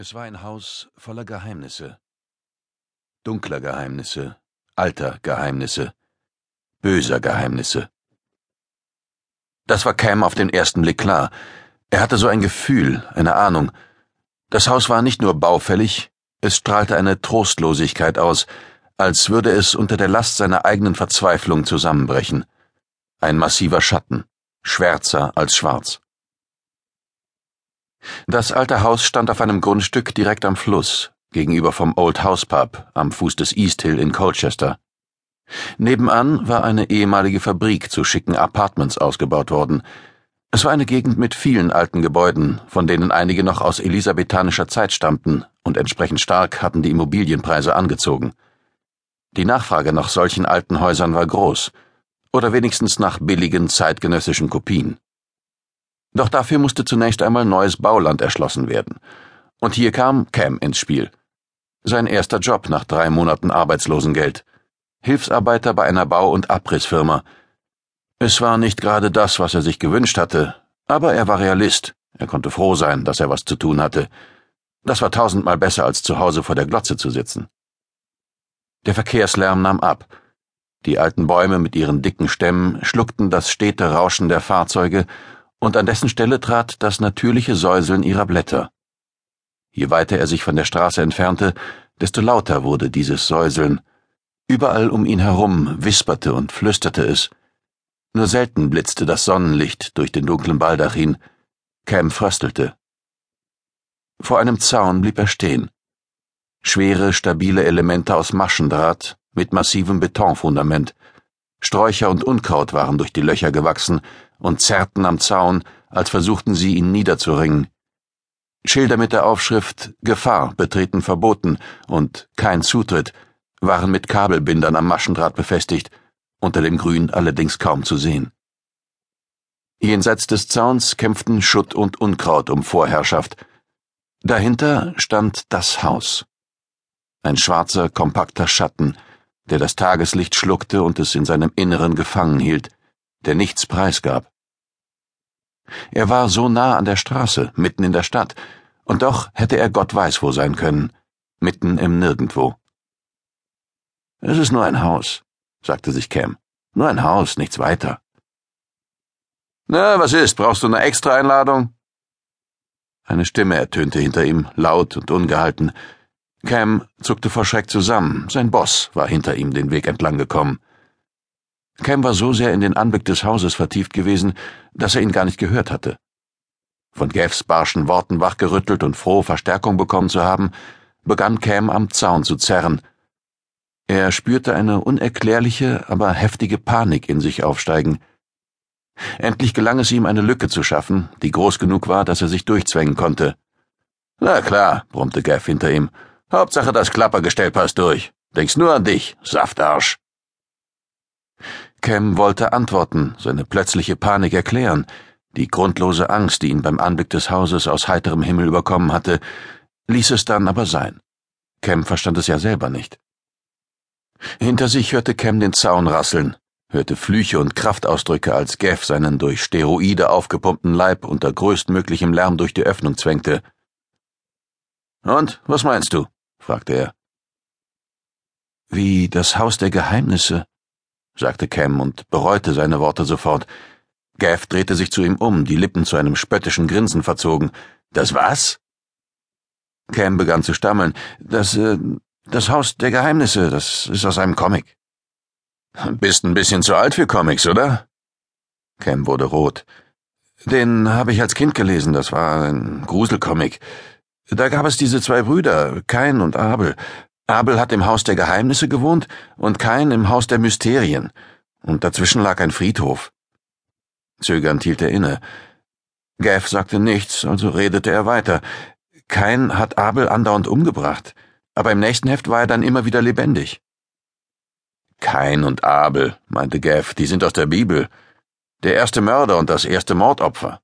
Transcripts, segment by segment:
Es war ein Haus voller Geheimnisse. Dunkler Geheimnisse, alter Geheimnisse, böser Geheimnisse. Das war Cam auf den ersten Blick klar. Er hatte so ein Gefühl, eine Ahnung. Das Haus war nicht nur baufällig, es strahlte eine Trostlosigkeit aus, als würde es unter der Last seiner eigenen Verzweiflung zusammenbrechen. Ein massiver Schatten, schwärzer als schwarz. Das alte Haus stand auf einem Grundstück direkt am Fluss, gegenüber vom Old House Pub am Fuß des East Hill in Colchester. Nebenan war eine ehemalige Fabrik zu schicken Apartments ausgebaut worden. Es war eine Gegend mit vielen alten Gebäuden, von denen einige noch aus elisabethanischer Zeit stammten und entsprechend stark hatten die Immobilienpreise angezogen. Die Nachfrage nach solchen alten Häusern war groß, oder wenigstens nach billigen zeitgenössischen Kopien. Doch dafür musste zunächst einmal neues Bauland erschlossen werden. Und hier kam Cam ins Spiel. Sein erster Job nach drei Monaten Arbeitslosengeld. Hilfsarbeiter bei einer Bau- und Abrissfirma. Es war nicht gerade das, was er sich gewünscht hatte, aber er war Realist. Er konnte froh sein, dass er was zu tun hatte. Das war tausendmal besser, als zu Hause vor der Glotze zu sitzen. Der Verkehrslärm nahm ab. Die alten Bäume mit ihren dicken Stämmen schluckten das stete Rauschen der Fahrzeuge und an dessen Stelle trat das natürliche Säuseln ihrer Blätter. Je weiter er sich von der Straße entfernte, desto lauter wurde dieses Säuseln. Überall um ihn herum wisperte und flüsterte es. Nur selten blitzte das Sonnenlicht durch den dunklen Baldachin. Cam fröstelte. Vor einem Zaun blieb er stehen. Schwere, stabile Elemente aus Maschendraht mit massivem Betonfundament. Sträucher und Unkraut waren durch die Löcher gewachsen und zerrten am Zaun, als versuchten sie ihn niederzuringen. Schilder mit der Aufschrift Gefahr, Betreten verboten und kein Zutritt waren mit Kabelbindern am Maschendraht befestigt, unter dem Grün allerdings kaum zu sehen. Jenseits des Zauns kämpften Schutt und Unkraut um Vorherrschaft. Dahinter stand das Haus. Ein schwarzer, kompakter Schatten, der das Tageslicht schluckte und es in seinem Inneren gefangen hielt, der nichts preisgab. Er war so nah an der Straße, mitten in der Stadt, und doch hätte er Gott weiß wo sein können, mitten im Nirgendwo. Es ist nur ein Haus, sagte sich Cam. Nur ein Haus, nichts weiter. Na, was ist? Brauchst du eine Extra-Einladung? Eine Stimme ertönte hinter ihm, laut und ungehalten. Cam zuckte vor Schreck zusammen. Sein Boss war hinter ihm den Weg entlang gekommen. Cam war so sehr in den Anblick des Hauses vertieft gewesen, dass er ihn gar nicht gehört hatte. Von Gavs barschen Worten wachgerüttelt und froh, Verstärkung bekommen zu haben, begann Cam am Zaun zu zerren. Er spürte eine unerklärliche, aber heftige Panik in sich aufsteigen. Endlich gelang es ihm, eine Lücke zu schaffen, die groß genug war, dass er sich durchzwängen konnte. Na klar, brummte Gav hinter ihm. Hauptsache das Klappergestell passt durch. Denkst nur an dich, Saftarsch. Cam wollte antworten, seine plötzliche Panik erklären, die grundlose Angst, die ihn beim Anblick des Hauses aus heiterem Himmel überkommen hatte, ließ es dann aber sein. Cam verstand es ja selber nicht. Hinter sich hörte Cam den Zaun rasseln, hörte Flüche und Kraftausdrücke, als Gav seinen durch Steroide aufgepumpten Leib unter größtmöglichem Lärm durch die Öffnung zwängte. Und, was meinst du? fragte er. Wie das Haus der Geheimnisse, sagte Cam und bereute seine Worte sofort. Gav drehte sich zu ihm um, die Lippen zu einem spöttischen Grinsen verzogen. Das was? Cam begann zu stammeln. Das, äh, das Haus der Geheimnisse, das ist aus einem Comic. Bist ein bisschen zu alt für Comics, oder? Cam wurde rot. Den habe ich als Kind gelesen, das war ein Gruselcomic. Da gab es diese zwei Brüder, Kain und Abel. Abel hat im Haus der Geheimnisse gewohnt und Kain im Haus der Mysterien. Und dazwischen lag ein Friedhof. Zögernd hielt er inne. Gav sagte nichts, also redete er weiter. Kain hat Abel andauernd umgebracht, aber im nächsten Heft war er dann immer wieder lebendig. Kain und Abel, meinte Gav, die sind aus der Bibel. Der erste Mörder und das erste Mordopfer.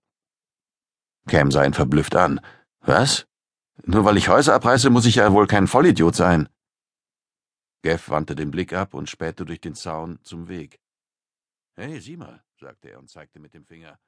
Cam sah ihn verblüfft an. Was? Nur weil ich Häuser abreiße, muss ich ja wohl kein Vollidiot sein. Gav wandte den Blick ab und spähte durch den Zaun zum Weg. Hey, sieh mal, sagte er und zeigte mit dem Finger.